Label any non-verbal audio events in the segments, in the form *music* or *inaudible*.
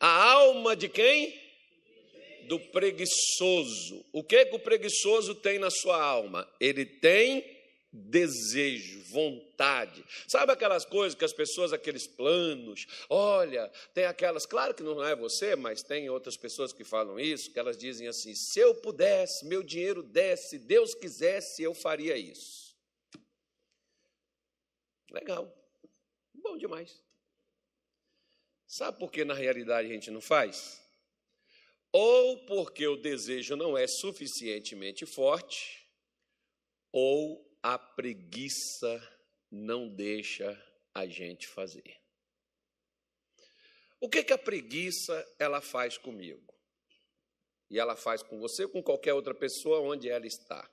A alma de quem? Do preguiçoso. O que, que o preguiçoso tem na sua alma? Ele tem desejo, vontade. Sabe aquelas coisas que as pessoas, aqueles planos, olha, tem aquelas, claro que não é você, mas tem outras pessoas que falam isso, que elas dizem assim: se eu pudesse, meu dinheiro desse, se Deus quisesse, eu faria isso. Legal, bom demais. Sabe por que na realidade a gente não faz? Ou porque o desejo não é suficientemente forte, ou a preguiça não deixa a gente fazer. O que, que a preguiça ela faz comigo? E ela faz com você com qualquer outra pessoa onde ela está.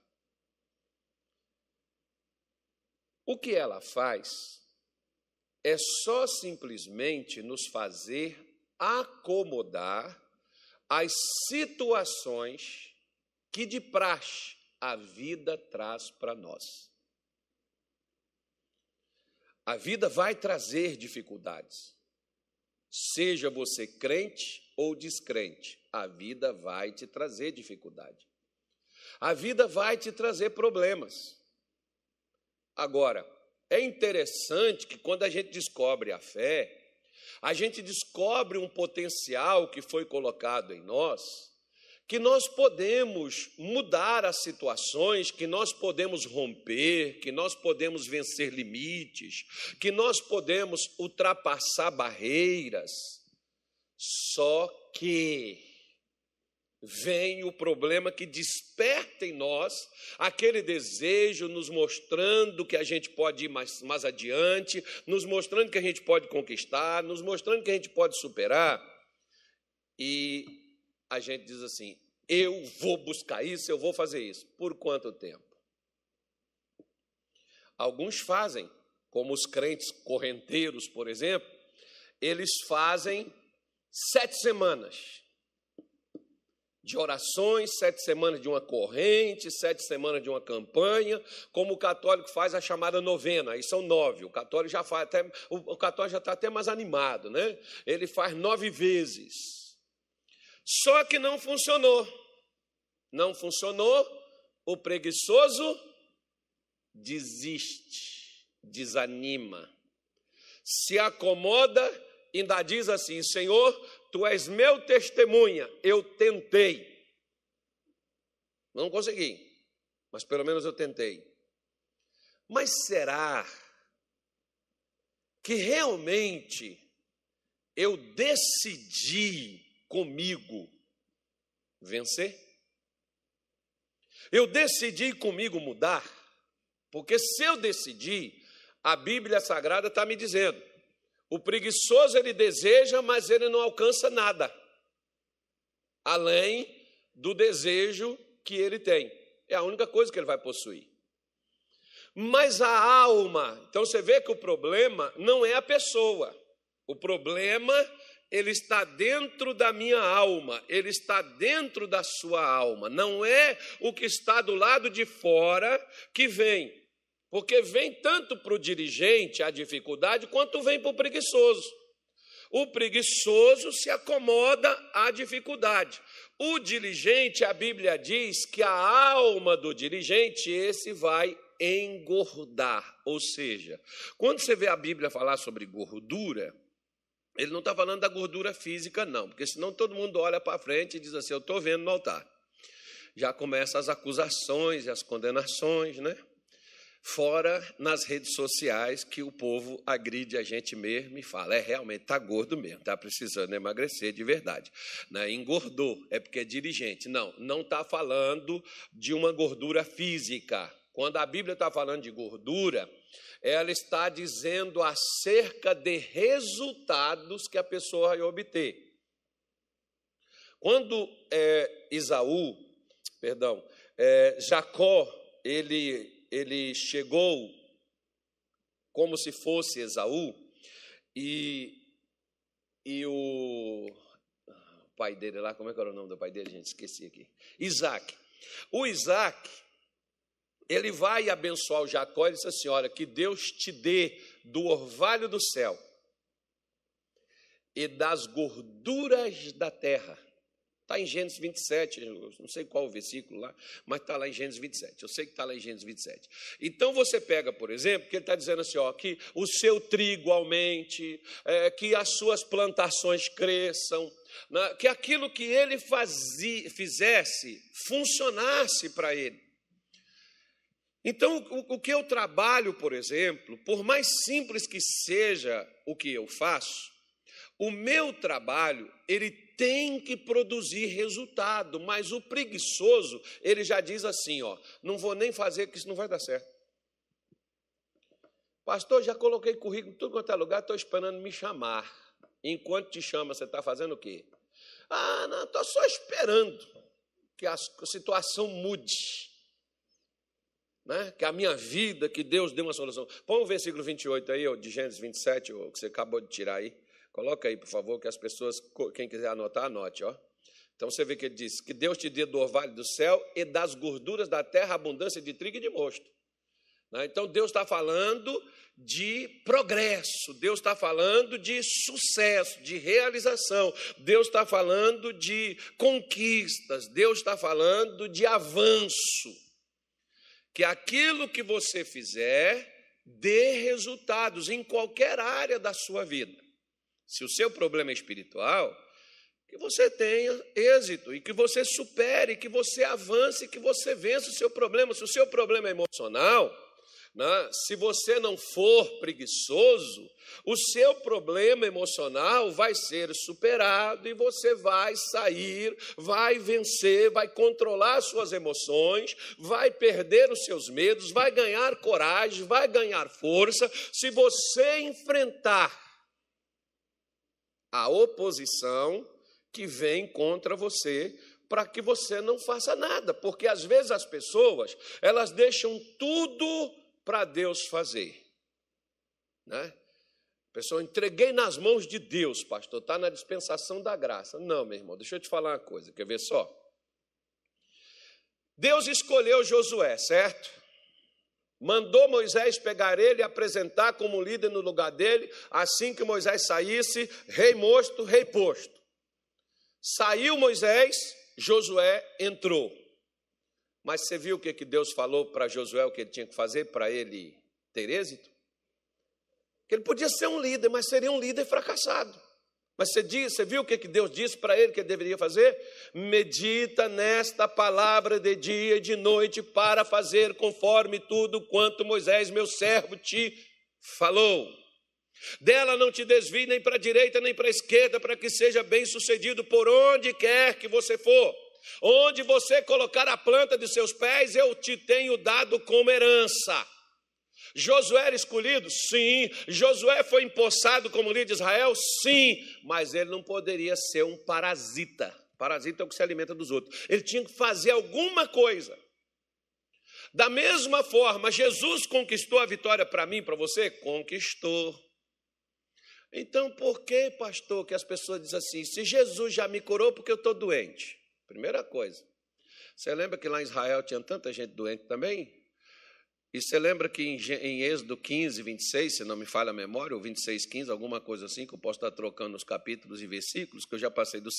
O que ela faz é só simplesmente nos fazer acomodar as situações que de praxe a vida traz para nós. A vida vai trazer dificuldades. Seja você crente ou descrente, a vida vai te trazer dificuldade. A vida vai te trazer problemas. Agora, é interessante que quando a gente descobre a fé, a gente descobre um potencial que foi colocado em nós que nós podemos mudar as situações, que nós podemos romper, que nós podemos vencer limites, que nós podemos ultrapassar barreiras. Só que vem o problema que desperta em nós aquele desejo, nos mostrando que a gente pode ir mais, mais adiante, nos mostrando que a gente pode conquistar, nos mostrando que a gente pode superar. E a gente diz assim: eu vou buscar isso, eu vou fazer isso. Por quanto tempo? Alguns fazem, como os crentes correnteiros, por exemplo, eles fazem sete semanas de orações, sete semanas de uma corrente, sete semanas de uma campanha, como o católico faz a chamada novena, aí são nove. O católico já faz até, o católico já está até mais animado, né? Ele faz nove vezes. Só que não funcionou. Não funcionou, o preguiçoso desiste, desanima, se acomoda, ainda diz assim: Senhor, tu és meu testemunha, eu tentei. Não consegui, mas pelo menos eu tentei. Mas será que realmente eu decidi comigo vencer? Eu decidi comigo mudar, porque se eu decidir, a Bíblia Sagrada está me dizendo: o preguiçoso ele deseja, mas ele não alcança nada, além do desejo que ele tem. É a única coisa que ele vai possuir. Mas a alma, então você vê que o problema não é a pessoa, o problema ele está dentro da minha alma, ele está dentro da sua alma, não é o que está do lado de fora que vem, porque vem tanto para o dirigente a dificuldade, quanto vem para o preguiçoso. O preguiçoso se acomoda à dificuldade. O diligente, a Bíblia diz que a alma do dirigente, esse vai engordar. Ou seja, quando você vê a Bíblia falar sobre gordura, ele não está falando da gordura física, não, porque senão todo mundo olha para frente e diz assim: Eu estou vendo no altar. Já começam as acusações e as condenações, né? Fora nas redes sociais que o povo agride a gente mesmo e fala: é realmente está gordo mesmo, está precisando emagrecer de verdade. Né? Engordou, é porque é dirigente. Não, não está falando de uma gordura física. Quando a Bíblia está falando de gordura, ela está dizendo acerca de resultados que a pessoa vai obter. Quando é, Isaú, perdão, é, Jacó, ele, ele chegou como se fosse Esaú, e, e o, pai dele lá, como é que era o nome do pai dele, gente? Esqueci aqui. Isaac. O Isaac, ele vai abençoar o Jacó e diz assim: Olha, que Deus te dê do orvalho do céu. e das gorduras da terra. Está em Gênesis 27, não sei qual o versículo lá, mas está lá em Gênesis 27. Eu sei que está lá em Gênesis 27. Então você pega, por exemplo, que ele está dizendo assim: ó, que o seu trigo aumente, é, que as suas plantações cresçam, né, que aquilo que ele fazia, fizesse funcionasse para ele. Então, o, o que eu trabalho, por exemplo, por mais simples que seja o que eu faço, o meu trabalho, ele tem que produzir resultado, mas o preguiçoso, ele já diz assim, ó, não vou nem fazer que isso não vai dar certo. Pastor, já coloquei currículo em tudo quanto é lugar, estou esperando me chamar. Enquanto te chama, você está fazendo o quê? Ah, não, estou só esperando que a situação mude. Né? Que a minha vida, que Deus dê uma solução. Põe o versículo 28 aí, ó, de Gênesis 27, ó, que você acabou de tirar aí. Coloca aí, por favor, que as pessoas, quem quiser anotar, anote, ó. Então você vê que ele diz: Que Deus te dê do orvalho do céu e das gorduras da terra abundância de trigo e de mosto. Né? Então Deus está falando de progresso, Deus está falando de sucesso, de realização, Deus está falando de conquistas, Deus está falando de avanço. Que aquilo que você fizer dê resultados em qualquer área da sua vida. Se o seu problema é espiritual, que você tenha êxito e que você supere, que você avance, que você vença o seu problema. Se o seu problema é emocional, né, se você não for preguiçoso, o seu problema emocional vai ser superado e você vai sair, vai vencer, vai controlar suas emoções, vai perder os seus medos, vai ganhar coragem, vai ganhar força. Se você enfrentar a oposição que vem contra você para que você não faça nada, porque às vezes as pessoas, elas deixam tudo para Deus fazer. Né? Pessoal, entreguei nas mãos de Deus, pastor, está na dispensação da graça. Não, meu irmão, deixa eu te falar uma coisa, quer ver só? Deus escolheu Josué, certo? Mandou Moisés pegar ele e apresentar como líder no lugar dele, assim que Moisés saísse, rei mosto, rei posto. Saiu Moisés, Josué entrou. Mas você viu o que, que Deus falou para Josué, o que ele tinha que fazer para ele ter êxito? Que ele podia ser um líder, mas seria um líder fracassado. Mas você, diz, você viu o que Deus disse para ele que ele deveria fazer? Medita nesta palavra de dia e de noite para fazer conforme tudo quanto Moisés, meu servo, te falou. Dela não te desvie nem para a direita nem para a esquerda, para que seja bem sucedido por onde quer que você for. Onde você colocar a planta de seus pés, eu te tenho dado como herança. Josué era escolhido? Sim. Josué foi empossado como líder de Israel? Sim. Mas ele não poderia ser um parasita. Parasita é o que se alimenta dos outros. Ele tinha que fazer alguma coisa. Da mesma forma, Jesus conquistou a vitória para mim, para você? Conquistou. Então, por que, pastor, que as pessoas dizem assim? Se Jesus já me curou porque eu estou doente. Primeira coisa. Você lembra que lá em Israel tinha tanta gente doente também? E você lembra que em, Êxodo 15, 26, se não me falha a memória, ou 26, 15, alguma coisa assim, que eu posso estar trocando os capítulos e versículos, que eu já passei do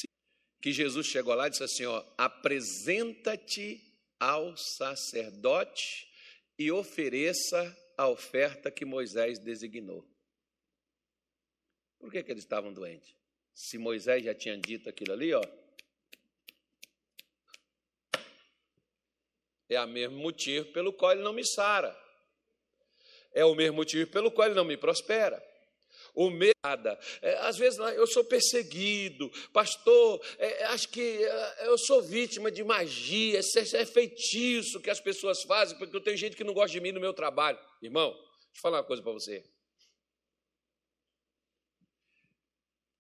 que Jesus chegou lá e disse assim: ó, apresenta-te ao sacerdote e ofereça a oferta que Moisés designou. Por que, que eles estavam doentes? Se Moisés já tinha dito aquilo ali, ó, É o mesmo motivo pelo qual ele não me sara. É o mesmo motivo pelo qual ele não me prospera. O medo, é, às vezes eu sou perseguido, pastor, é, acho que é, eu sou vítima de magia, é, é feitiço que as pessoas fazem, porque eu tenho gente que não gosta de mim no meu trabalho. Irmão, deixa eu falar uma coisa para você.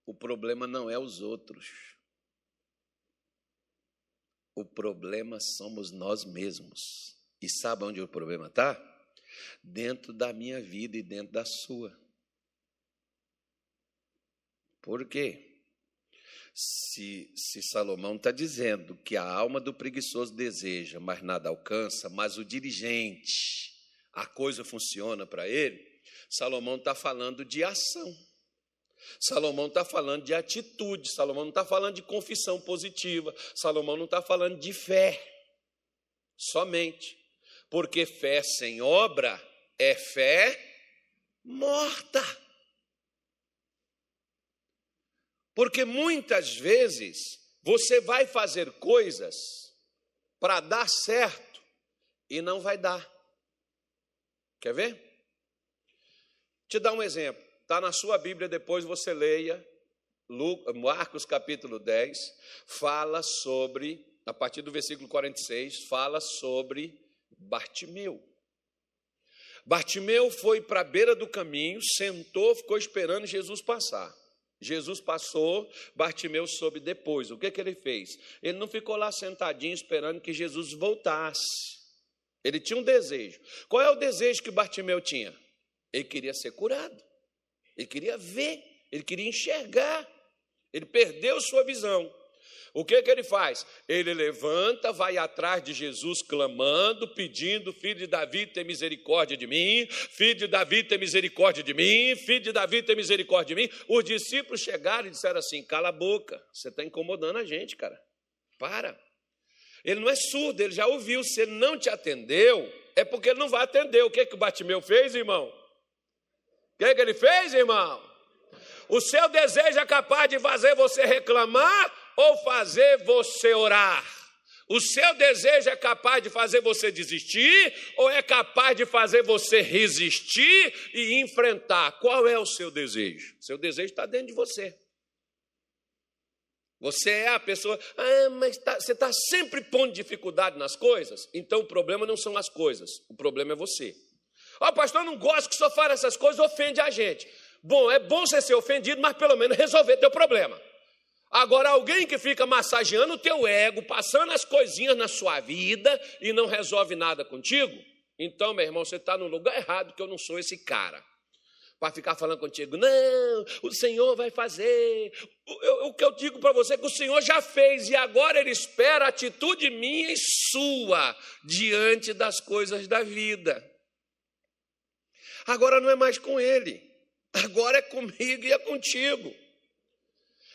O problema não é os outros. O problema somos nós mesmos. E sabe onde o problema está? Dentro da minha vida e dentro da sua. Por quê? Se, se Salomão está dizendo que a alma do preguiçoso deseja, mas nada alcança, mas o dirigente, a coisa funciona para ele, Salomão está falando de ação. Salomão está falando de atitude, Salomão não está falando de confissão positiva, Salomão não está falando de fé, somente. Porque fé sem obra é fé morta. Porque muitas vezes você vai fazer coisas para dar certo e não vai dar. Quer ver? Te dar um exemplo. Está na sua Bíblia, depois você leia. Marcos capítulo 10 fala sobre, a partir do versículo 46, fala sobre Bartimeu. Bartimeu foi para a beira do caminho, sentou, ficou esperando Jesus passar. Jesus passou, Bartimeu soube depois. O que, que ele fez? Ele não ficou lá sentadinho esperando que Jesus voltasse. Ele tinha um desejo. Qual é o desejo que Bartimeu tinha? Ele queria ser curado. Ele queria ver, ele queria enxergar. Ele perdeu sua visão. O que, que ele faz? Ele levanta, vai atrás de Jesus, clamando, pedindo: Filho de Davi, tem misericórdia de mim, filho de Davi, tem misericórdia de mim, filho de Davi, tem misericórdia de mim. Os discípulos chegaram e disseram assim: Cala a boca, você está incomodando a gente, cara. Para. Ele não é surdo, ele já ouviu. Se ele não te atendeu, é porque ele não vai atender. O que, que o Batimeu fez, irmão? O que, que ele fez, irmão? O seu desejo é capaz de fazer você reclamar ou fazer você orar? O seu desejo é capaz de fazer você desistir ou é capaz de fazer você resistir e enfrentar? Qual é o seu desejo? Seu desejo está dentro de você. Você é a pessoa, ah, mas tá, você está sempre pondo dificuldade nas coisas? Então o problema não são as coisas, o problema é você. Ó, oh, pastor, eu não gosto que o senhor fale essas coisas, ofende a gente. Bom, é bom você ser ofendido, mas pelo menos resolver teu problema. Agora, alguém que fica massageando o teu ego, passando as coisinhas na sua vida e não resolve nada contigo, então, meu irmão, você está no lugar errado, que eu não sou esse cara. Para ficar falando contigo, não, o Senhor vai fazer. O, o que eu digo para você é que o Senhor já fez e agora Ele espera a atitude minha e sua diante das coisas da vida. Agora não é mais com Ele, agora é comigo e é contigo.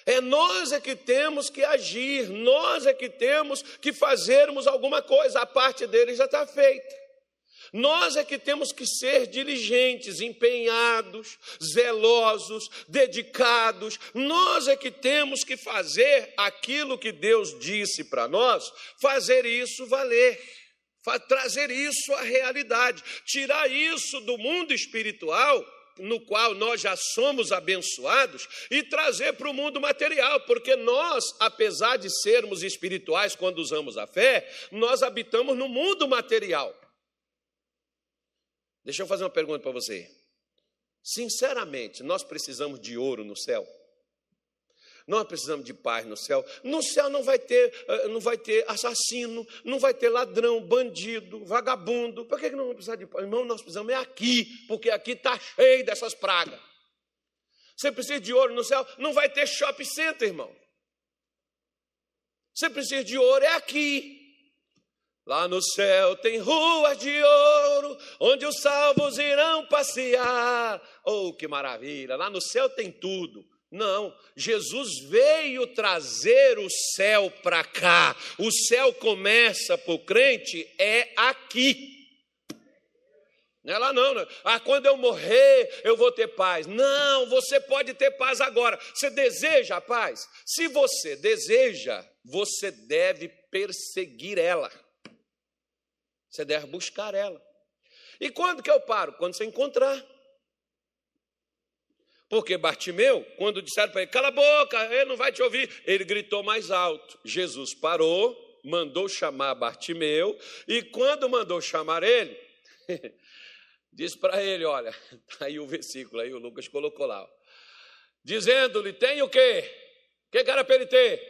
É nós é que temos que agir, nós é que temos que fazermos alguma coisa, a parte dele já está feita. Nós é que temos que ser diligentes, empenhados, zelosos, dedicados. Nós é que temos que fazer aquilo que Deus disse para nós, fazer isso valer, trazer isso à realidade, tirar isso do mundo espiritual no qual nós já somos abençoados e trazer para o mundo material, porque nós, apesar de sermos espirituais quando usamos a fé, nós habitamos no mundo material. Deixa eu fazer uma pergunta para você. Sinceramente, nós precisamos de ouro no céu? Nós precisamos de paz no céu. No céu não vai ter, eh, não vai ter assassino, não vai ter ladrão, bandido, vagabundo. Por que não vamos precisar de paz? Irmão, nós precisamos é aqui, porque aqui está cheio dessas pragas. Você precisa de ouro no céu, não vai ter shopping center, irmão. Você precisa de ouro, é aqui. Lá no céu tem ruas de ouro, onde os salvos irão passear. Oh, que maravilha! Lá no céu tem tudo. Não, Jesus veio trazer o céu para cá. O céu começa para o crente é aqui. Não é lá não, não. Ah, quando eu morrer, eu vou ter paz. Não, você pode ter paz agora. Você deseja a paz? Se você deseja, você deve perseguir ela. Você deve buscar ela. E quando que eu paro? Quando você encontrar. Porque Bartimeu, quando disseram para ele, cala a boca, ele não vai te ouvir, ele gritou mais alto. Jesus parou, mandou chamar Bartimeu, e quando mandou chamar ele, *laughs* disse para ele: olha, *laughs* tá aí o versículo, aí o Lucas colocou lá, dizendo-lhe: tem o quê? O que era para ele ter?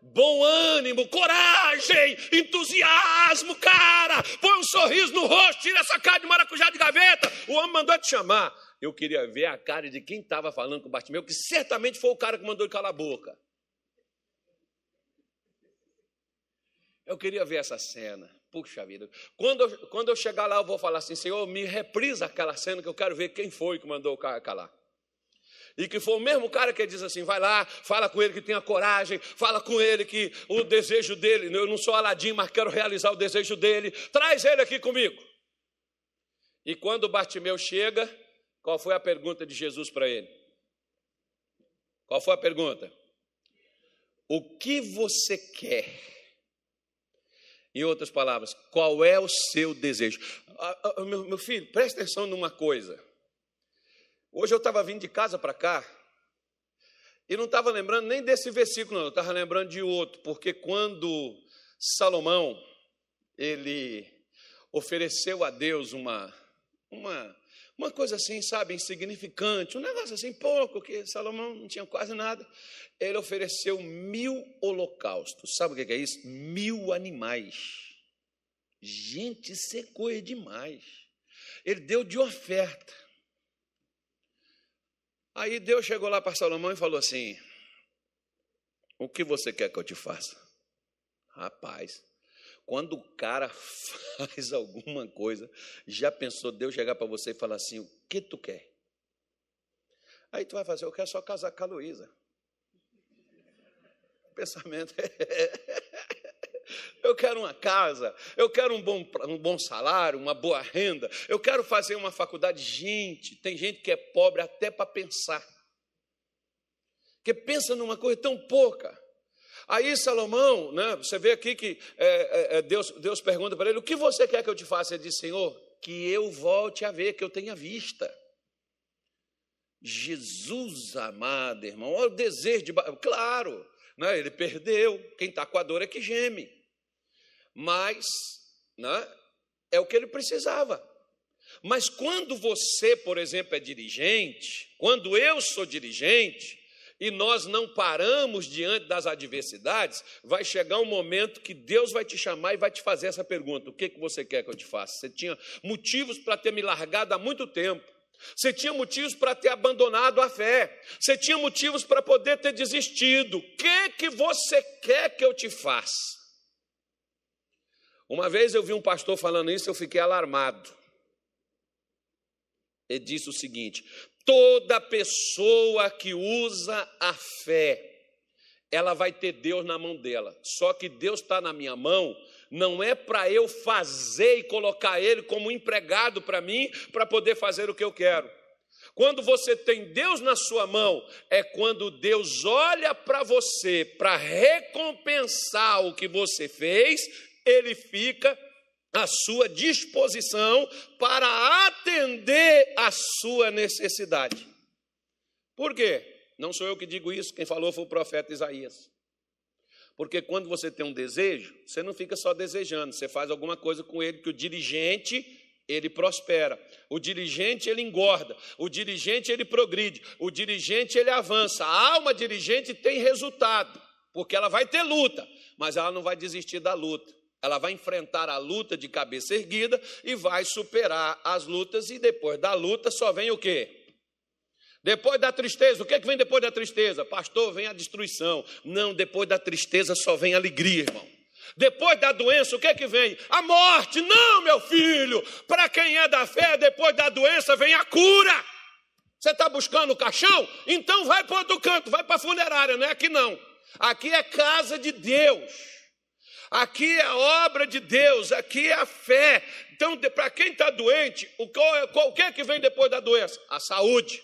Bom ânimo, coragem, entusiasmo, cara. Põe um sorriso no rosto, tira essa cara de maracujá de gaveta. O homem mandou te chamar eu queria ver a cara de quem estava falando com o Bartimeu, que certamente foi o cara que mandou ele calar a boca. Eu queria ver essa cena. Puxa vida. Quando eu, quando eu chegar lá, eu vou falar assim: Senhor, me reprisa aquela cena que eu quero ver quem foi que mandou o cara calar. E que foi o mesmo cara que diz assim: vai lá, fala com ele que tenha coragem, fala com ele que o desejo dele, eu não sou Aladim, mas quero realizar o desejo dele, traz ele aqui comigo. E quando Bartimeu chega, qual foi a pergunta de Jesus para ele? Qual foi a pergunta? O que você quer? Em outras palavras, qual é o seu desejo? Ah, ah, meu, meu filho, presta atenção numa coisa. Hoje eu estava vindo de casa para cá e não estava lembrando nem desse versículo, não, eu estava lembrando de outro, porque quando Salomão ele ofereceu a Deus uma, uma, uma coisa assim, sabe, insignificante, um negócio assim, pouco, que Salomão não tinha quase nada. Ele ofereceu mil holocaustos. Sabe o que é isso? Mil animais. Gente, isso é coisa demais. Ele deu de oferta. Aí Deus chegou lá para Salomão e falou assim: O que você quer que eu te faça? Rapaz, quando o cara *laughs* faz alguma coisa, já pensou Deus chegar para você e falar assim: O que tu quer? Aí tu vai fazer: Eu quero só casar com a Luísa. Pensamento. *laughs* Eu quero uma casa, eu quero um bom, um bom salário, uma boa renda, eu quero fazer uma faculdade. Gente, tem gente que é pobre até para pensar, que pensa numa coisa tão pouca. Aí Salomão, né, você vê aqui que é, é, é, Deus, Deus pergunta para ele: O que você quer que eu te faça? Ele diz: Senhor, que eu volte a ver, que eu tenha vista. Jesus amado, irmão, olha o desejo de. Claro, né, ele perdeu, quem está com a dor é que geme mas né, é o que ele precisava. Mas quando você, por exemplo, é dirigente, quando eu sou dirigente, e nós não paramos diante das adversidades, vai chegar um momento que Deus vai te chamar e vai te fazer essa pergunta: o que, que você quer que eu te faça? Você tinha motivos para ter me largado há muito tempo. Você tinha motivos para ter abandonado a fé. Você tinha motivos para poder ter desistido. O que que você quer que eu te faça? Uma vez eu vi um pastor falando isso, eu fiquei alarmado. Ele disse o seguinte: toda pessoa que usa a fé, ela vai ter Deus na mão dela. Só que Deus está na minha mão, não é para eu fazer e colocar Ele como empregado para mim, para poder fazer o que eu quero. Quando você tem Deus na sua mão, é quando Deus olha para você para recompensar o que você fez ele fica à sua disposição para atender a sua necessidade. Por quê? Não sou eu que digo isso, quem falou foi o profeta Isaías. Porque quando você tem um desejo, você não fica só desejando, você faz alguma coisa com ele, que o dirigente, ele prospera. O dirigente, ele engorda. O dirigente, ele progride. O dirigente, ele avança. A alma dirigente tem resultado, porque ela vai ter luta, mas ela não vai desistir da luta. Ela vai enfrentar a luta de cabeça erguida e vai superar as lutas, e depois da luta só vem o quê? Depois da tristeza, o que, é que vem depois da tristeza? Pastor, vem a destruição. Não, depois da tristeza só vem alegria, irmão. Depois da doença, o que é que vem? A morte. Não, meu filho. Para quem é da fé, depois da doença vem a cura. Você está buscando o caixão? Então vai para outro canto, vai para a funerária, não é aqui não. Aqui é casa de Deus. Aqui é a obra de Deus, aqui é a fé. Então, para quem está doente, o, qual, é que vem depois da doença? A saúde.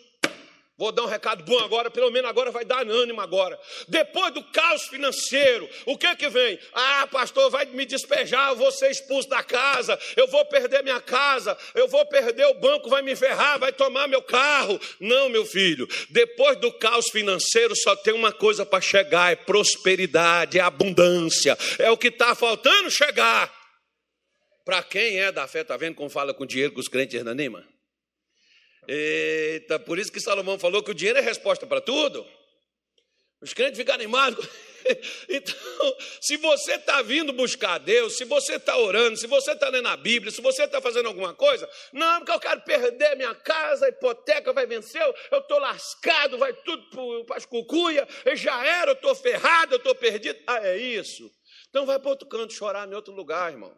Vou dar um recado bom agora, pelo menos agora vai dar ânimo agora. Depois do caos financeiro, o que que vem? Ah, pastor, vai me despejar, eu vou ser expulso da casa, eu vou perder minha casa, eu vou perder o banco, vai me ferrar, vai tomar meu carro. Não, meu filho, depois do caos financeiro só tem uma coisa para chegar: é prosperidade, é abundância, é o que está faltando chegar. Para quem é da fé, tá vendo como fala com dinheiro que os crentes animam? Eita, por isso que Salomão falou que o dinheiro é resposta para tudo. Os crentes ficam animados. *laughs* Então, se você está vindo buscar Deus, se você está orando, se você está lendo a Bíblia, se você está fazendo alguma coisa, não, porque eu quero perder minha casa, a hipoteca vai vencer, eu estou lascado, vai tudo para as cucuia, já era, eu estou ferrado, eu estou perdido. Ah, é isso. Então vai para outro canto chorar em outro lugar, irmão.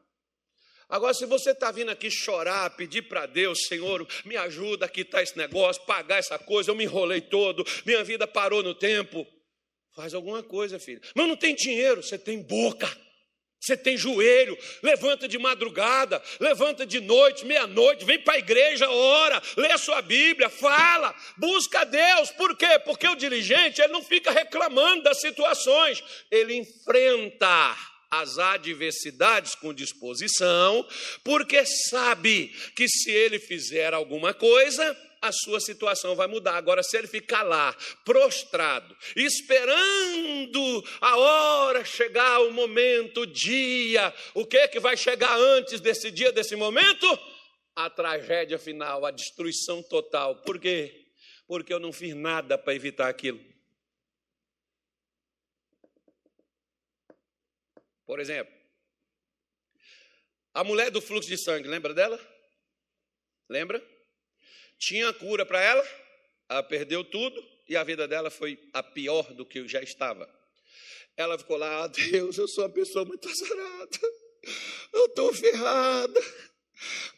Agora, se você está vindo aqui chorar, pedir para Deus, Senhor, me ajuda a quitar esse negócio, pagar essa coisa, eu me enrolei todo, minha vida parou no tempo. Faz alguma coisa, filho. Mas não tem dinheiro, você tem boca. Você tem joelho, levanta de madrugada, levanta de noite, meia-noite, vem para a igreja, ora, lê a sua Bíblia, fala, busca Deus. Por quê? Porque o dirigente ele não fica reclamando das situações, ele enfrenta as adversidades com disposição, porque sabe que se ele fizer alguma coisa, a sua situação vai mudar. Agora, se ele ficar lá, prostrado, esperando a hora chegar, o momento, o dia, o que que vai chegar antes desse dia, desse momento? A tragédia final, a destruição total. Por quê? Porque eu não fiz nada para evitar aquilo. Por exemplo, a mulher do fluxo de sangue, lembra dela? Lembra? Tinha cura para ela, ela perdeu tudo e a vida dela foi a pior do que já estava. Ela ficou lá, ah, Deus, eu sou uma pessoa muito azarada, eu estou ferrada.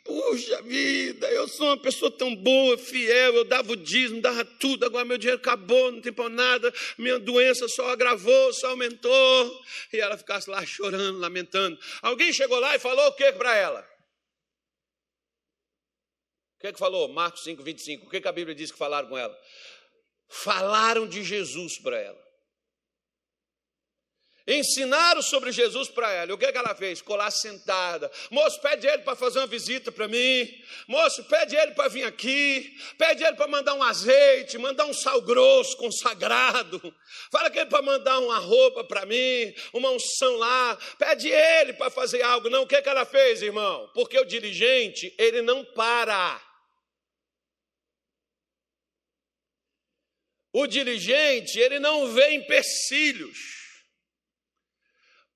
Puxa vida, eu sou uma pessoa tão boa, fiel, eu dava o dízimo, dava tudo, agora meu dinheiro acabou, não tem para nada, minha doença só agravou, só aumentou. E ela ficasse lá chorando, lamentando. Alguém chegou lá e falou o que para ela? O que, é que falou? Marcos 5, 25. O que, é que a Bíblia diz que falaram com ela? Falaram de Jesus para ela. Ensinaram sobre Jesus para ela. O que, é que ela fez? Lá sentada. Moço, pede ele para fazer uma visita para mim. Moço, pede ele para vir aqui. Pede ele para mandar um azeite, mandar um sal grosso consagrado. Fala que ele para mandar uma roupa para mim, uma unção lá. Pede ele para fazer algo. Não, o que, é que ela fez, irmão? Porque o dirigente, ele não para. O diligente, ele não vê empecilhos,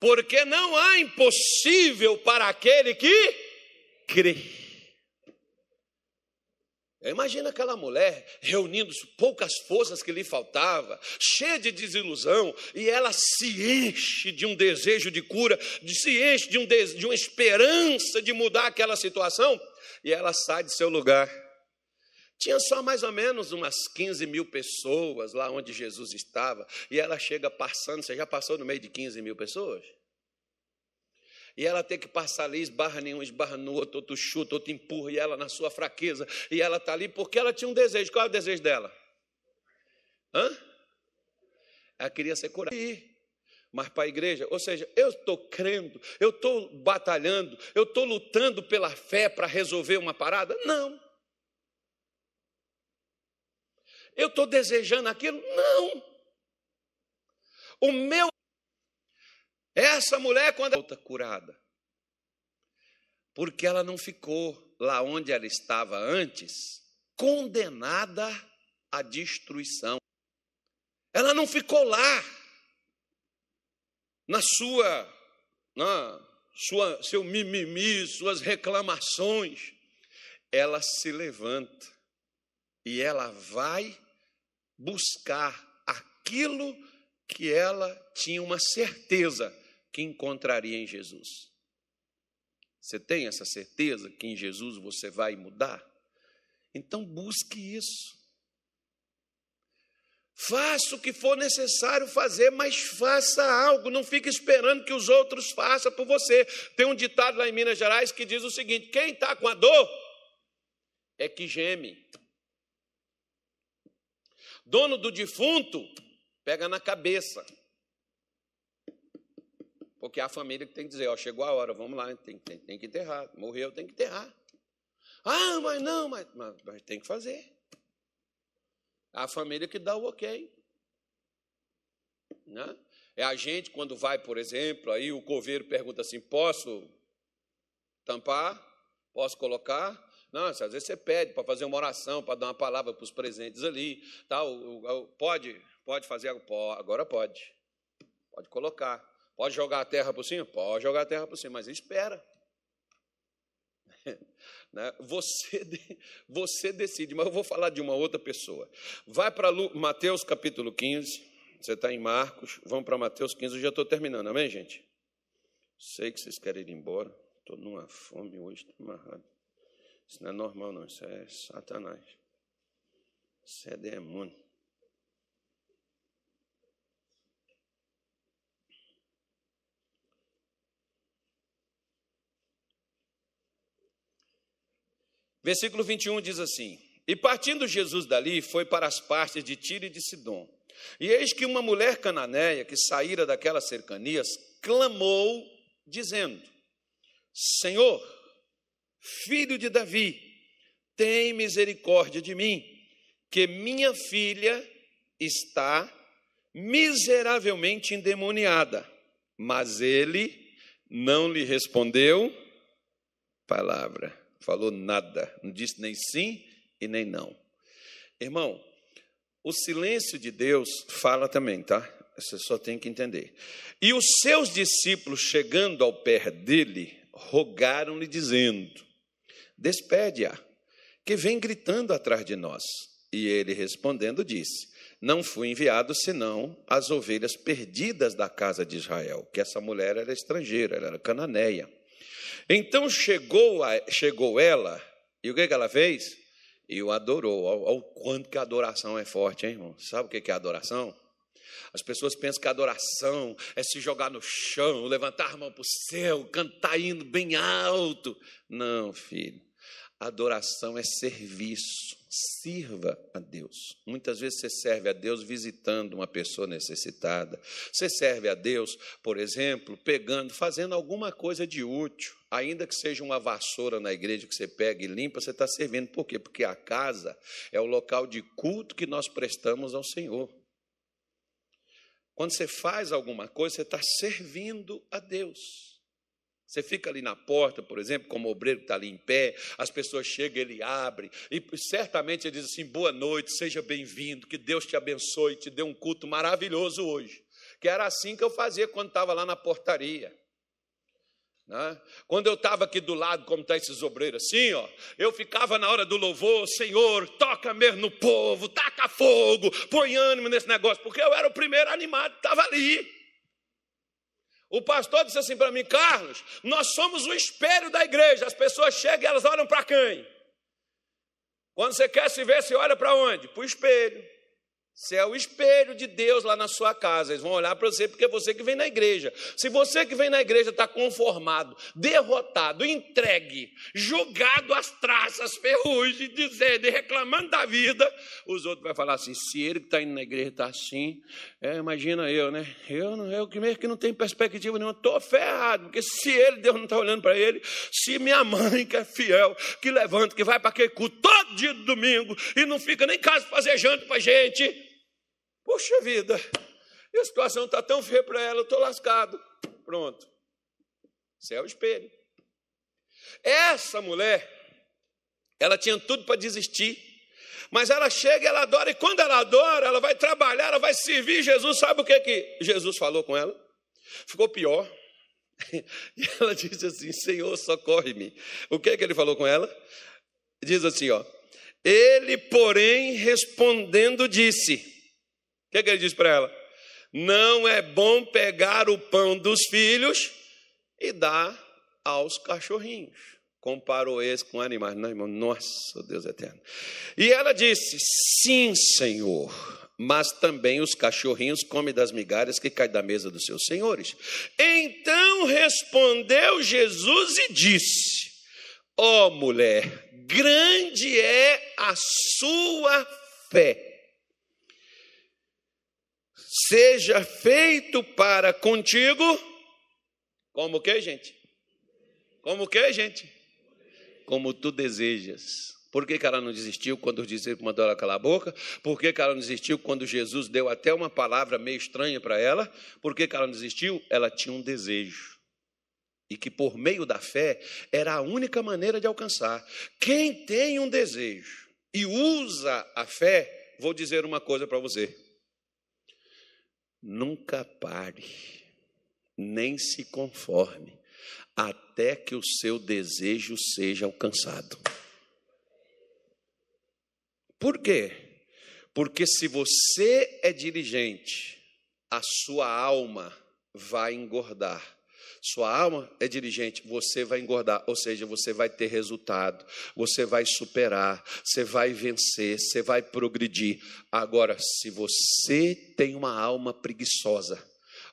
porque não há impossível para aquele que crê. Imagina aquela mulher reunindo poucas forças que lhe faltava, cheia de desilusão, e ela se enche de um desejo de cura, se enche de, um de uma esperança de mudar aquela situação, e ela sai de seu lugar tinha só mais ou menos umas 15 mil pessoas lá onde Jesus estava, e ela chega passando, você já passou no meio de 15 mil pessoas? E ela tem que passar ali, esbarra nenhum, esbarra no outro, outro chuta, outro empurra, e ela na sua fraqueza, e ela está ali porque ela tinha um desejo. Qual é o desejo dela? Hã? Ela queria ser curada. Mas para a igreja, ou seja, eu estou crendo, eu estou batalhando, eu estou lutando pela fé para resolver uma parada? Não. Eu estou desejando aquilo? Não. O meu. Essa mulher, quando ela curada, porque ela não ficou lá onde ela estava antes, condenada à destruição. Ela não ficou lá, na sua, na sua, seu mimimi, suas reclamações. Ela se levanta e ela vai buscar aquilo que ela tinha uma certeza que encontraria em Jesus. Você tem essa certeza que em Jesus você vai mudar? Então busque isso. Faça o que for necessário fazer, mas faça algo, não fique esperando que os outros façam por você. Tem um ditado lá em Minas Gerais que diz o seguinte: quem está com a dor é que geme. Dono do defunto, pega na cabeça. Porque é a família que tem que dizer, ó, chegou a hora, vamos lá, tem, tem, tem que enterrar. Morreu, tem que enterrar. Ah, mas não, mas, mas, mas tem que fazer. É a família que dá o ok. Né? É a gente, quando vai, por exemplo, aí o coveiro pergunta assim: posso tampar? Posso colocar? Não, às vezes você pede para fazer uma oração, para dar uma palavra para os presentes ali. Tal, pode, pode fazer, agora pode. Pode colocar. Pode jogar a terra por cima? Pode jogar a terra por cima, mas espera. *laughs* Né? Você, você decide, mas eu vou falar de uma outra pessoa. Vai para Mateus capítulo 15, você está em Marcos, vamos para Mateus 15, eu já estou terminando, amém, gente? Sei que vocês querem ir embora, Estou numa fome hoje, estou amarrado. Isso não é normal, não. Isso é Satanás. Isso é demônio. Versículo 21 diz assim: E partindo Jesus dali, foi para as partes de Tiro e de Sidom. E eis que uma mulher cananeia, que saíra daquelas cercanias, clamou, dizendo: Senhor, filho de Davi, tem misericórdia de mim, que minha filha está miseravelmente endemoniada. Mas ele não lhe respondeu palavra falou nada, não disse nem sim e nem não. Irmão, o silêncio de Deus fala também, tá? Você só tem que entender. E os seus discípulos, chegando ao pé dele, rogaram-lhe, dizendo: Despede-a, que vem gritando atrás de nós. E ele respondendo disse: Não fui enviado senão as ovelhas perdidas da casa de Israel, que essa mulher era estrangeira, ela era cananeia. Então chegou, a, chegou ela, e o que, que ela fez? E o adorou. Olha o quanto que a adoração é forte, hein, irmão? Sabe o que, que é adoração? As pessoas pensam que adoração é se jogar no chão, levantar a mão para o céu, cantar indo bem alto. Não, filho. Adoração é serviço. Sirva a Deus. Muitas vezes você serve a Deus visitando uma pessoa necessitada. Você serve a Deus, por exemplo, pegando, fazendo alguma coisa de útil. Ainda que seja uma vassoura na igreja que você pega e limpa, você está servindo. Por quê? Porque a casa é o local de culto que nós prestamos ao Senhor. Quando você faz alguma coisa, você está servindo a Deus. Você fica ali na porta, por exemplo, como o obreiro está ali em pé, as pessoas chegam, ele abre, e certamente ele diz assim: boa noite, seja bem-vindo, que Deus te abençoe, te dê um culto maravilhoso hoje. Que era assim que eu fazia quando estava lá na portaria. Né? Quando eu estava aqui do lado, como está esses obreiros, assim, ó, eu ficava na hora do louvor, Senhor, toca mesmo no povo, taca fogo, põe ânimo nesse negócio, porque eu era o primeiro animado que estava ali. O pastor disse assim para mim, Carlos, nós somos o espelho da igreja. As pessoas chegam e elas olham para quem? Quando você quer se ver, você olha para onde? Para o espelho. Você é o espelho de Deus lá na sua casa. Eles vão olhar para você porque é você que vem na igreja. Se você que vem na igreja está conformado, derrotado, entregue, julgado às traças, ferrugem, dizendo e reclamando da vida, os outros vão falar assim: se ele que está indo na igreja está assim, é, imagina eu, né? Eu, não, eu que mesmo que não tenho perspectiva nenhuma, estou ferrado, porque se ele, Deus não está olhando para ele, se minha mãe, que é fiel, que levanta, que vai para aquele culto todo dia de domingo e não fica nem em casa fazer janta para gente Poxa vida, a situação está tão feia para ela, eu estou lascado. Pronto. Isso é espelho. Essa mulher, ela tinha tudo para desistir, mas ela chega, ela adora, e quando ela adora, ela vai trabalhar, ela vai servir Jesus. Sabe o que, que Jesus falou com ela? Ficou pior. *laughs* E ela disse assim: Senhor, socorre-me. O que, que ele falou com ela? Diz assim: ó. Ele, porém, respondendo, disse: que, é que ele diz para ela? Não é bom pegar o pão dos filhos e dar aos cachorrinhos. Comparou esse com animais. Não, irmão, nossa, Deus eterno. E ela disse: Sim, Senhor, mas também os cachorrinhos comem das migalhas que caem da mesa dos seus senhores. Então respondeu Jesus e disse: Ó oh, mulher, grande é a sua fé seja feito para contigo, como que, gente? Como que, gente? Como tu desejas. Por que, que ela não desistiu quando os discípulos mandou ela calar a boca? Por que, que ela não desistiu quando Jesus deu até uma palavra meio estranha para ela? Por que, que ela não desistiu? Ela tinha um desejo. E que por meio da fé era a única maneira de alcançar. Quem tem um desejo e usa a fé, vou dizer uma coisa para você: Nunca pare, nem se conforme, até que o seu desejo seja alcançado. Por quê? Porque se você é diligente, a sua alma vai engordar. Sua alma é dirigente, você vai engordar, ou seja, você vai ter resultado, você vai superar, você vai vencer, você vai progredir. Agora, se você tem uma alma preguiçosa,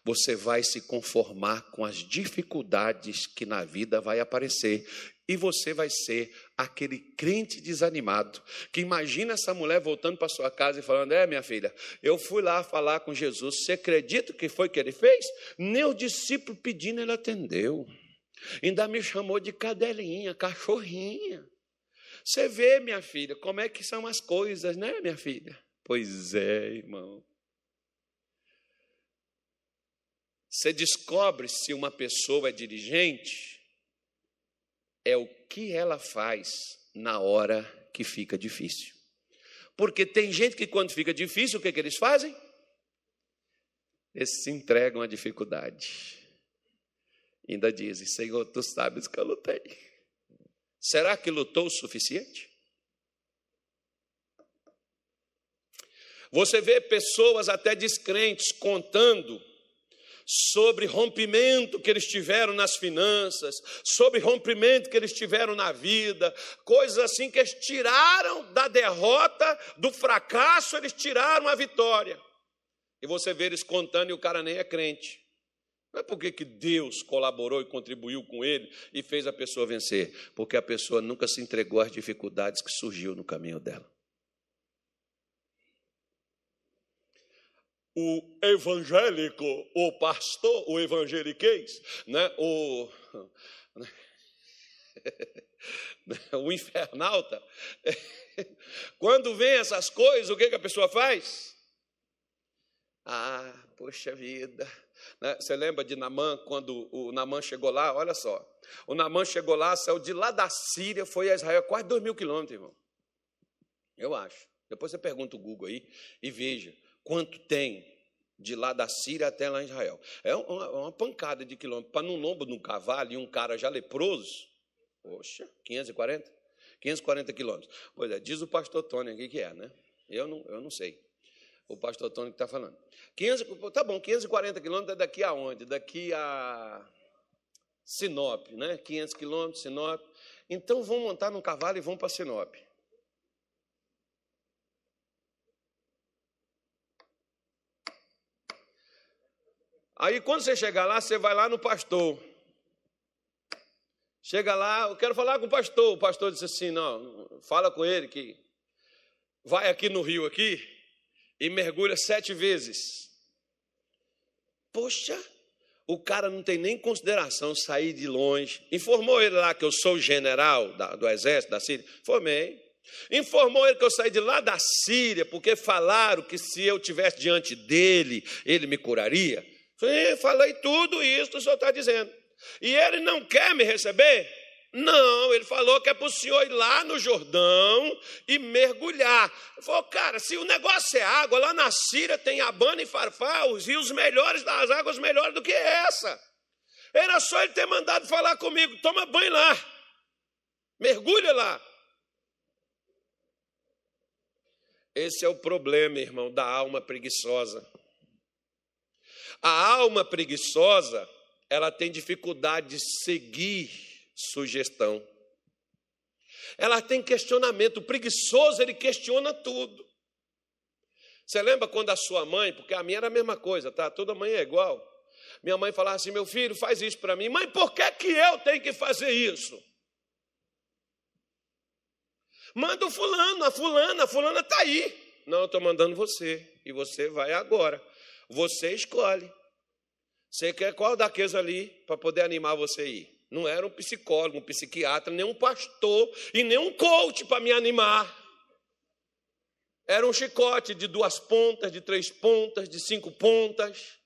você vai se conformar com as dificuldades que na vida vai aparecer e você vai ser aquele crente desanimado que imagina essa mulher voltando para sua casa e falando: É, minha filha, eu fui lá falar com Jesus. Você acredita que foi que ele fez? O discípulo pedindo, ele atendeu. Ainda me chamou de cadelinha, cachorrinha. Você vê, minha filha, como é que são as coisas, né, minha filha? Pois é, irmão. Você descobre se uma pessoa é dirigente é o que ela faz na hora que fica difícil. Porque tem gente que, quando fica difícil, o que, que eles fazem? Eles se entregam à dificuldade. Ainda dizem: Senhor, tu sabes que eu lutei. Será que lutou o suficiente? Você vê pessoas até descrentes contando sobre rompimento que eles tiveram nas finanças, sobre rompimento que eles tiveram na vida, coisas assim que eles tiraram da derrota, do fracasso, eles tiraram a vitória. E você vê eles contando e o cara nem é crente. Não é porque que Deus colaborou e contribuiu com ele e fez a pessoa vencer, porque a pessoa nunca se entregou às dificuldades que surgiu no caminho dela. O evangélico, o pastor, o evangeliquez, né? o, *laughs* o infernalta, quando vem essas coisas, o que, que a pessoa faz? Ah, poxa vida. Né? Você lembra de Namã, quando o Namã chegou lá? Olha só. O Namã chegou lá, saiu de lá da Síria, foi a Israel, quase dois mil quilômetros, irmão. Eu acho. Depois você pergunta o Google aí e veja quanto tem de lá da Síria até lá em Israel. É uma, uma pancada de quilômetros. Para num lombo de um cavalo e um cara já leproso, poxa, 540? 540 quilômetros. Pois é, diz o pastor Tony aqui que é, né? Eu não, eu não sei. O pastor Tony que está falando. 500, tá bom, 540 quilômetros é daqui aonde? Daqui a Sinop, né? 500 quilômetros, Sinop. Então vão montar num cavalo e vão para Sinop. Aí quando você chegar lá, você vai lá no pastor. Chega lá, eu quero falar com o pastor. O pastor disse assim: não, fala com ele que vai aqui no rio aqui e mergulha sete vezes. Poxa, o cara não tem nem consideração sair de longe. Informou ele lá que eu sou general do exército da Síria. Informei. Informou ele que eu saí de lá da Síria, porque falaram que se eu tivesse diante dele, ele me curaria. Sim, falei tudo isso o senhor está dizendo. E ele não quer me receber? Não, ele falou que é para o senhor ir lá no Jordão e mergulhar. Ele falou, cara, se o negócio é água, lá na Síria tem Abana e Farfá, os rios melhores, das águas melhores do que essa. Era só ele ter mandado falar comigo, toma banho lá, mergulha lá. Esse é o problema, irmão, da alma preguiçosa. A alma preguiçosa, ela tem dificuldade de seguir sugestão. Ela tem questionamento. O preguiçoso, ele questiona tudo. Você lembra quando a sua mãe, porque a minha era a mesma coisa, tá? Toda mãe é igual. Minha mãe falava assim: meu filho, faz isso para mim. Mãe, por que, que eu tenho que fazer isso? Manda o fulano, a fulana, a fulana está aí. Não, eu estou mandando você. E você vai agora. Você escolhe. Você quer qual daqueles ali para poder animar você ir? Não era um psicólogo, um psiquiatra, nem um pastor e nem um coach para me animar. Era um chicote de duas pontas, de três pontas, de cinco pontas.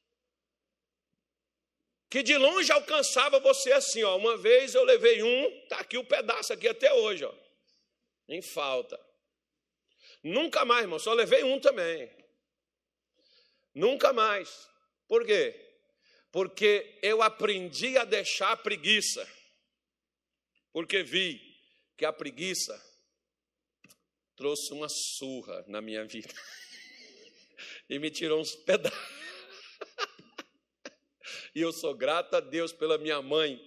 Que de longe alcançava você assim, ó. Uma vez eu levei um, tá aqui o um pedaço aqui até hoje, ó. Em falta. Nunca mais, irmão, só levei um também. Nunca mais. Por quê? Porque eu aprendi a deixar a preguiça. Porque vi que a preguiça trouxe uma surra na minha vida e me tirou uns pedaços. *laughs* E eu sou grato a Deus pela minha mãe,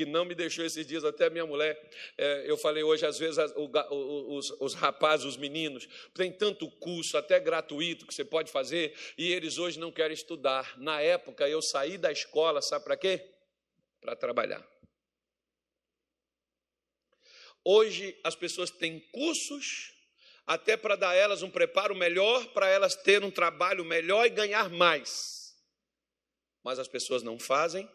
que não me deixou esses dias, até minha mulher. É, eu falei hoje, às vezes, os, os rapazes, os meninos, tem tanto curso, até gratuito, que você pode fazer, e eles hoje não querem estudar. Na época, eu saí da escola, sabe para quê? Para trabalhar. Hoje, as pessoas têm cursos até para dar elas um preparo melhor, para elas terem um trabalho melhor e ganhar mais. Mas as pessoas não fazem,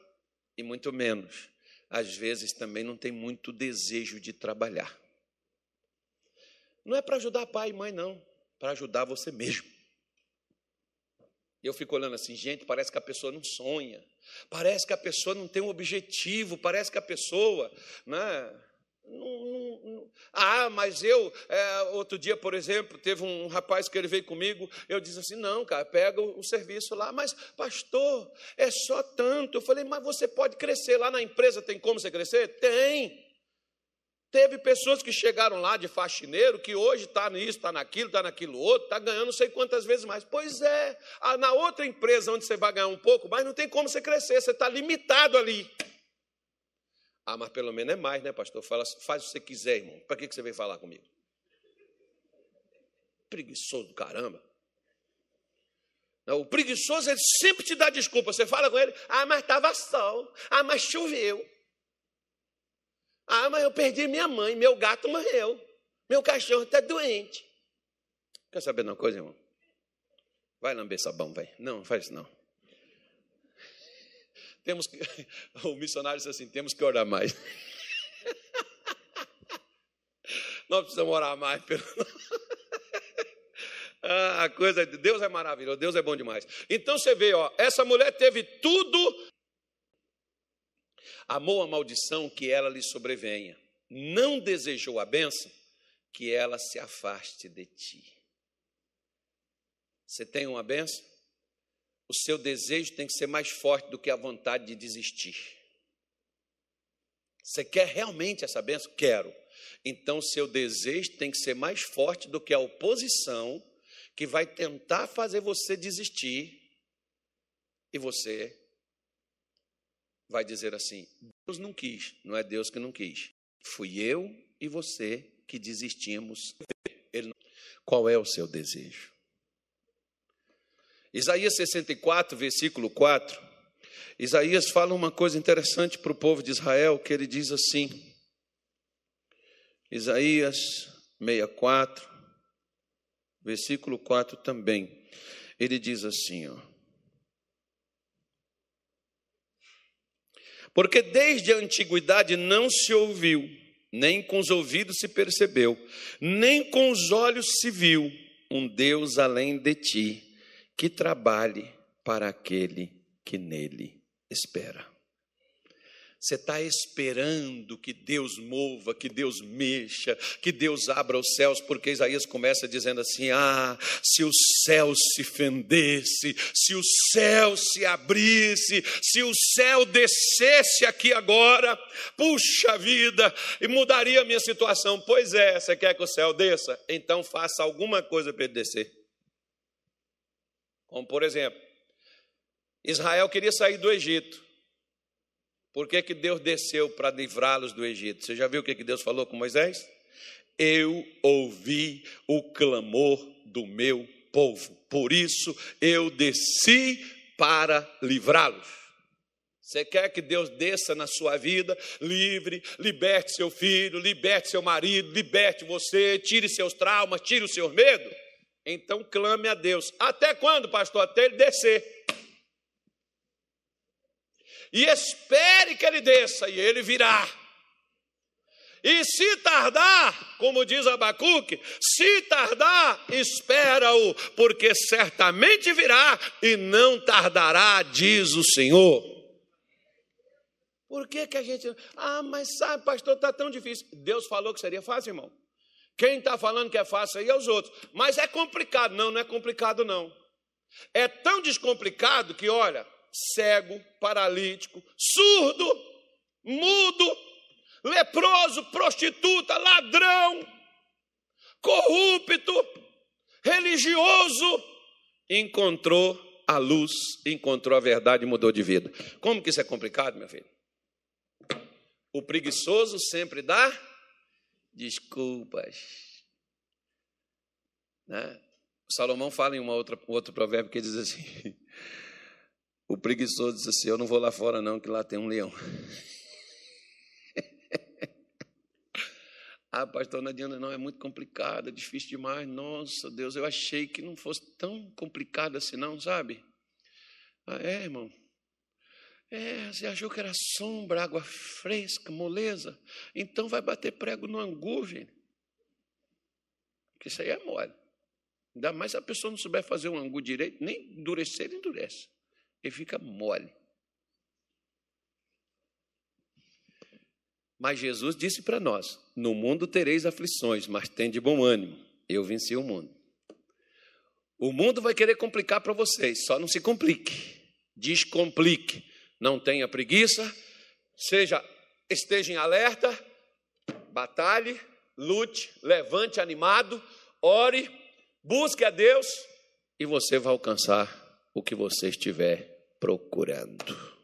e muito menos. Às vezes também não tem muito desejo de trabalhar. Não é para ajudar pai e mãe, não, para ajudar você mesmo. Eu fico olhando assim, gente, parece que a pessoa não sonha, parece que a pessoa não tem um objetivo, parece que a pessoa, né, não, não, não. Ah, mas eu, é, outro dia, por exemplo, teve um rapaz que ele veio comigo, eu disse assim: não, cara, pega o, o, serviço lá, mas pastor, é só tanto. Eu falei, mas você pode crescer lá na empresa, tem como você crescer? Tem. Teve pessoas que chegaram lá de faxineiro, que hoje está nisso, está naquilo, está naquilo outro, está ganhando não sei quantas vezes mais. Pois é, na outra empresa onde você vai ganhar um pouco, mas não tem como você crescer, você está limitado ali. Ah, mas pelo menos é mais, né, pastor? Fala, faz o que você quiser, irmão. Para que você veio falar comigo? Preguiçoso do caramba. Não, o preguiçoso, ele sempre te dá desculpa. Você fala com ele, ah, mas estava sol. Ah, mas choveu. Ah, mas eu perdi minha mãe, meu gato morreu. Meu cachorro está doente. Quer saber de uma coisa, irmão? Vai lamber sabão, vai. Não, faz isso não. Temos que, *laughs* o missionário disse assim: temos que orar mais. *laughs* Nós precisamos orar mais. Pelo... *laughs* Ah, a coisa de Deus é maravilhoso, Deus é bom demais. Então você vê, ó, essa mulher teve tudo, amou a maldição que ela lhe sobrevenha, não desejou a bênção que ela se afaste de ti. Você tem uma bênção? O seu desejo tem que ser mais forte do que a vontade de desistir. Você quer realmente essa benção? Quero. Então, seu desejo tem que ser mais forte do que a oposição que vai tentar fazer você desistir. E você vai dizer assim: Deus não quis, não é Deus que não quis. Fui eu e você que desistimos. Qual é o seu desejo? Isaías 64, versículo 4. Isaías fala uma coisa interessante para o povo de Israel, que ele diz assim, Isaías 64, versículo 4 também. Ele diz assim, ó. Porque desde a antiguidade não se ouviu, nem com os ouvidos se percebeu, nem com os olhos se viu um Deus além de ti que trabalhe para aquele que nele espera. Você está esperando que Deus mova, que Deus mexa, que Deus abra os céus, porque Isaías começa dizendo assim: Ah, se o céu se fendesse, se o céu se abrisse, se o céu descesse aqui agora, puxa vida, e mudaria a minha situação. Pois é, você quer que o céu desça? Então faça alguma coisa para ele descer. Como por exemplo, Israel queria sair do Egito. Por que, que Deus desceu para livrá-los do Egito? Você já viu o que, que Deus falou com Moisés? Eu ouvi o clamor do meu povo, por isso eu desci para livrá-los. Você quer que Deus desça na sua vida, livre, liberte seu filho, liberte seu marido, liberte você, tire seus traumas, tire os seus medos? Então clame a Deus. Até quando, pastor? Até ele descer. E espere que ele desça, e ele virá. E se tardar, como diz Abacuque, se tardar, espera-o, porque certamente virá e não tardará, diz o Senhor. Por que, que a gente. Ah, mas sabe, pastor, está tão difícil. Deus falou que seria fácil, irmão. Quem está falando que é fácil aí é os outros. Mas é complicado. Não, não é complicado, não. É tão descomplicado que, olha, cego, paralítico, surdo, mudo, leproso, prostituta, ladrão, corrupto, religioso, encontrou a luz, encontrou a verdade e mudou de vida. Como que isso é complicado, meu filho? O preguiçoso sempre dá desculpas. Né? Salomão fala em uma outra, outro provérbio que diz assim: *laughs* o preguiçoso diz assim: Eu não vou lá fora, não, que lá tem um leão. *laughs* ah, pastor, não adianta, não, é muito complicado, é difícil demais. Nossa, Deus, eu achei que não fosse tão complicado assim, não, sabe? Ah, é, irmão. É, você achou que era sombra, água fresca, moleza? Então vai bater prego no angu, gente. Porque isso aí é mole. Ainda mais se a pessoa não souber fazer um angu direito, nem endurecer, ele endurece. Ele fica mole. Mas Jesus disse para nós: No mundo tereis aflições, mas tem de bom ânimo. Eu venci o mundo. O mundo vai querer complicar para vocês, só não se complique. Descomplique. Não tenha preguiça, seja esteja em alerta, batalhe, lute, levante animado, ore, busque a Deus e você vai alcançar o que você estiver procurando.